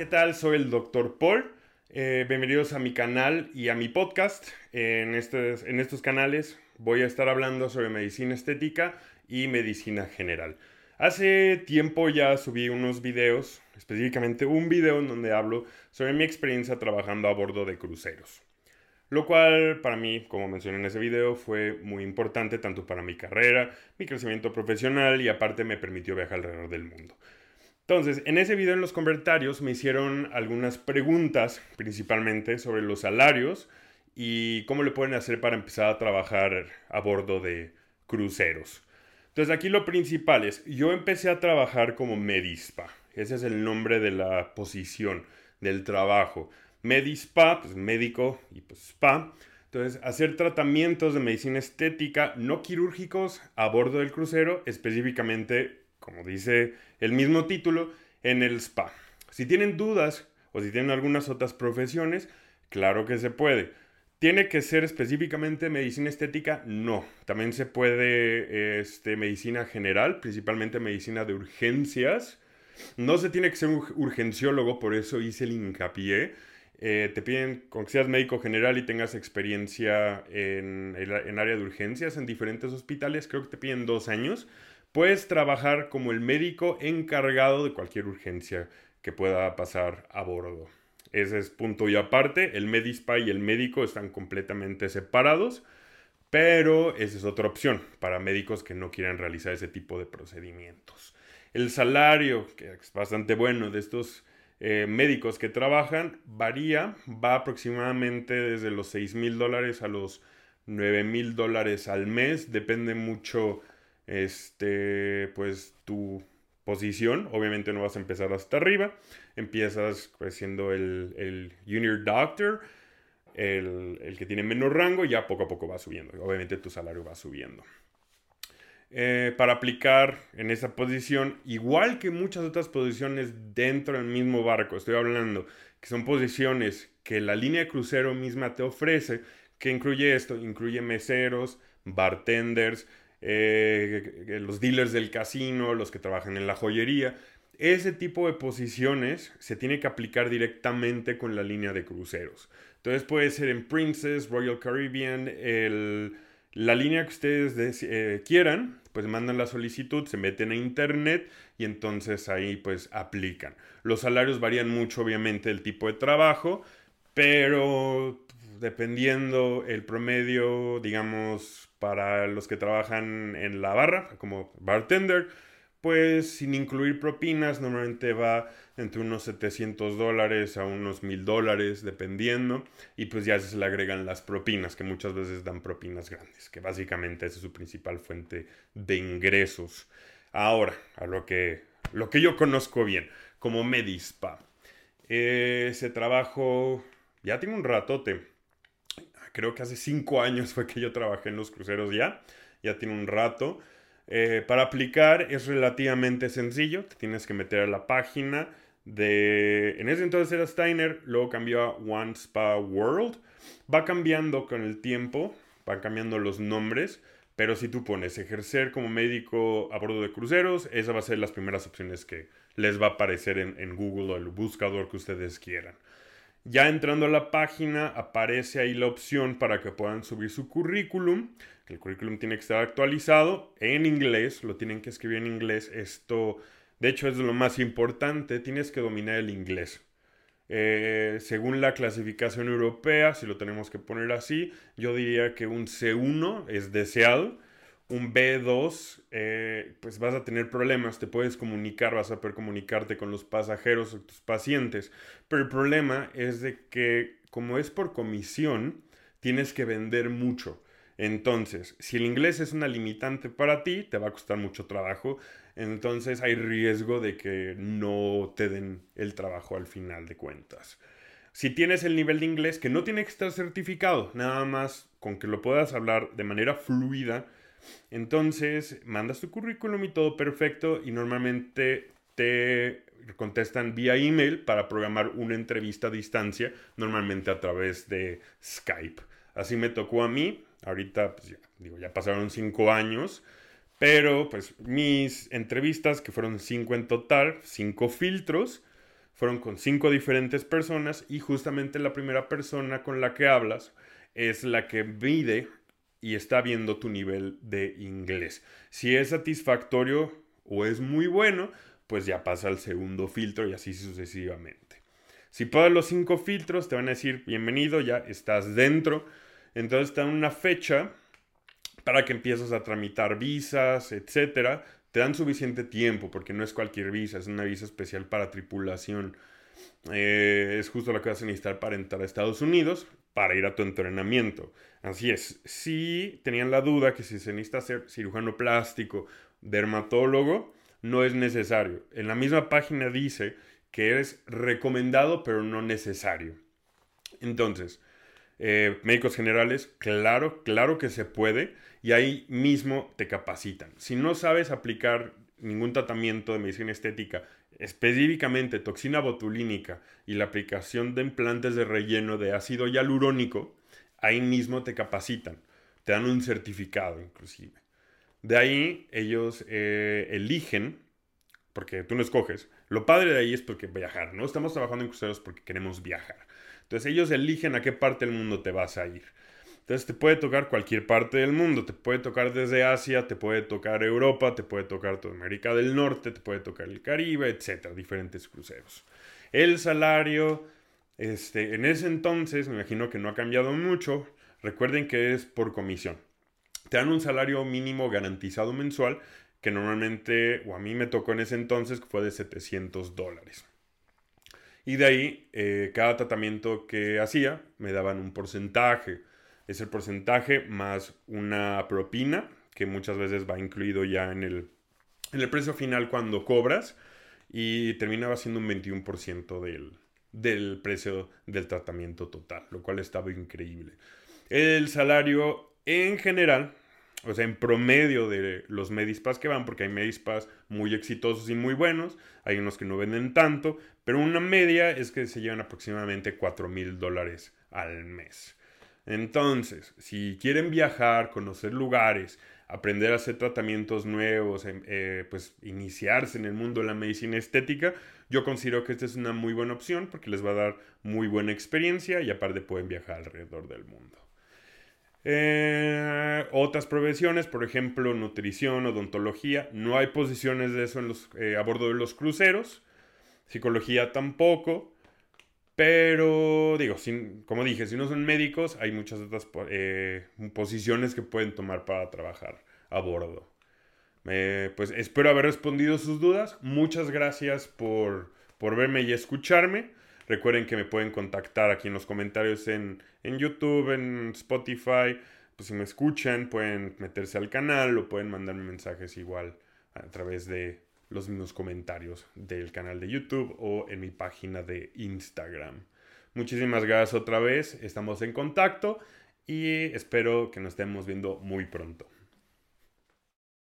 ¿qué tal? Soy el Dr. Paul. Eh, bienvenidos a mi canal y a mi podcast. En, estos, en estos canales voy a estar hablando sobre medicina estética y medicina general. Hace tiempo ya subí unos videos, específicamente un video en donde hablo sobre mi experiencia trabajando a bordo de cruceros. Lo cual para mí, como mencioné en ese video, fue muy importante tanto para mi carrera, mi crecimiento profesional y aparte me permitió viajar alrededor del mundo. Entonces, en ese video en los comentarios me hicieron algunas preguntas, principalmente sobre los salarios y cómo le pueden hacer para empezar a trabajar a bordo de cruceros. Entonces, aquí lo principal es, yo empecé a trabajar como Medispa. Ese es el nombre de la posición, del trabajo. Medispa, pues médico y pues spa. Entonces, hacer tratamientos de medicina estética no quirúrgicos a bordo del crucero, específicamente como dice el mismo título, en el spa. Si tienen dudas o si tienen algunas otras profesiones, claro que se puede. ¿Tiene que ser específicamente medicina estética? No. También se puede este, medicina general, principalmente medicina de urgencias. No se tiene que ser un urgenciólogo, por eso hice el hincapié. Eh, te piden con que seas médico general y tengas experiencia en, en área de urgencias en diferentes hospitales. Creo que te piden dos años. Puedes trabajar como el médico encargado de cualquier urgencia que pueda pasar a bordo. Ese es punto y aparte. El Medispa y el médico están completamente separados, pero esa es otra opción para médicos que no quieran realizar ese tipo de procedimientos. El salario, que es bastante bueno de estos eh, médicos que trabajan, varía, va aproximadamente desde los 6 mil dólares a los 9 mil dólares al mes, depende mucho este, pues tu posición, obviamente no vas a empezar hasta arriba, empiezas pues, siendo el, el junior doctor, el, que tiene menos rango, ya poco a poco va subiendo, obviamente tu salario va subiendo. Eh, para aplicar en esa posición, igual que muchas otras posiciones dentro del mismo barco, estoy hablando que son posiciones que la línea de crucero misma te ofrece, que incluye esto, incluye meseros, bartenders, eh, los dealers del casino, los que trabajan en la joyería. Ese tipo de posiciones se tiene que aplicar directamente con la línea de cruceros. Entonces puede ser en Princess, Royal Caribbean, la línea que ustedes eh, quieran, pues mandan la solicitud, se meten a internet y entonces ahí pues aplican. Los salarios varían mucho obviamente del tipo de trabajo, pero dependiendo el promedio, digamos, para los que trabajan en la barra, como bartender, pues sin incluir propinas, normalmente va entre unos 700 dólares a unos 1000 dólares, dependiendo, y pues ya se le agregan las propinas, que muchas veces dan propinas grandes, que básicamente es su principal fuente de ingresos. Ahora, a lo que, lo que yo conozco bien, como Medispa. Ese trabajo ya tiene un ratote creo que hace cinco años fue que yo trabajé en los cruceros ya, ya tiene un rato. Eh, para aplicar es relativamente sencillo, te tienes que meter a la página de... En ese entonces era Steiner, luego cambió a One Spa World. Va cambiando con el tiempo, van cambiando los nombres, pero si tú pones ejercer como médico a bordo de cruceros, esa va a ser las primeras opciones que les va a aparecer en, en Google o el buscador que ustedes quieran. Ya entrando a la página aparece ahí la opción para que puedan subir su currículum. El currículum tiene que estar actualizado en inglés, lo tienen que escribir en inglés. Esto, de hecho, es lo más importante, tienes que dominar el inglés. Eh, según la clasificación europea, si lo tenemos que poner así, yo diría que un C1 es deseado un B2, eh, pues vas a tener problemas, te puedes comunicar, vas a poder comunicarte con los pasajeros o tus pacientes, pero el problema es de que como es por comisión, tienes que vender mucho. Entonces, si el inglés es una limitante para ti, te va a costar mucho trabajo, entonces hay riesgo de que no te den el trabajo al final de cuentas. Si tienes el nivel de inglés que no tiene que estar certificado, nada más con que lo puedas hablar de manera fluida, entonces, mandas tu currículum y todo perfecto y normalmente te contestan vía email para programar una entrevista a distancia, normalmente a través de Skype. Así me tocó a mí, ahorita pues ya, digo, ya pasaron cinco años, pero pues mis entrevistas, que fueron cinco en total, cinco filtros, fueron con cinco diferentes personas y justamente la primera persona con la que hablas es la que mide y está viendo tu nivel de inglés. Si es satisfactorio o es muy bueno, pues ya pasa al segundo filtro y así sucesivamente. Si pasas los cinco filtros, te van a decir bienvenido, ya estás dentro. Entonces te dan una fecha para que empieces a tramitar visas, etcétera. Te dan suficiente tiempo porque no es cualquier visa, es una visa especial para tripulación. Eh, es justo lo que vas a necesitar para entrar a Estados Unidos para ir a tu entrenamiento. Así es, si tenían la duda que si se necesita ser cirujano plástico, dermatólogo, no es necesario. En la misma página dice que es recomendado pero no necesario. Entonces, eh, médicos generales, claro, claro que se puede y ahí mismo te capacitan. Si no sabes aplicar ningún tratamiento de medicina estética, específicamente toxina botulínica y la aplicación de implantes de relleno de ácido hialurónico, ahí mismo te capacitan, te dan un certificado inclusive. De ahí ellos eh, eligen, porque tú no escoges, lo padre de ahí es porque viajar, ¿no? Estamos trabajando en cruceros porque queremos viajar. Entonces ellos eligen a qué parte del mundo te vas a ir. Entonces te puede tocar cualquier parte del mundo, te puede tocar desde Asia, te puede tocar Europa, te puede tocar toda América del Norte, te puede tocar el Caribe, etcétera, diferentes cruceros. El salario, este, en ese entonces, me imagino que no ha cambiado mucho. Recuerden que es por comisión. Te dan un salario mínimo garantizado mensual que normalmente, o a mí me tocó en ese entonces, que fue de 700 dólares. Y de ahí, eh, cada tratamiento que hacía, me daban un porcentaje. Es el porcentaje más una propina, que muchas veces va incluido ya en el, en el precio final cuando cobras. Y terminaba siendo un 21% del, del precio del tratamiento total, lo cual estaba increíble. El salario en general o sea, en promedio de los Medispas que van, porque hay Medispas muy exitosos y muy buenos, hay unos que no venden tanto, pero una media es que se llevan aproximadamente 4 mil dólares al mes. Entonces, si quieren viajar, conocer lugares, aprender a hacer tratamientos nuevos, em, eh, pues iniciarse en el mundo de la medicina estética, yo considero que esta es una muy buena opción porque les va a dar muy buena experiencia y aparte pueden viajar alrededor del mundo. Eh, otras profesiones, por ejemplo, nutrición, odontología, no hay posiciones de eso eh, a bordo de los cruceros, psicología tampoco, pero digo, como dije, si no son médicos, hay muchas otras eh, posiciones que pueden tomar para trabajar a bordo. pues espero haber respondido sus dudas. Muchas gracias por, por verme y escucharme. Recuerden que me pueden contactar aquí en los comentarios en, YouTube, en Spotify. Pues si me escuchan, pueden meterse al canal o pueden mandarme mensajes igual a través de los mismos comentarios del canal de YouTube o en mi página de Instagram. Muchísimas gracias otra vez, estamos en contacto y espero que nos estemos viendo muy pronto.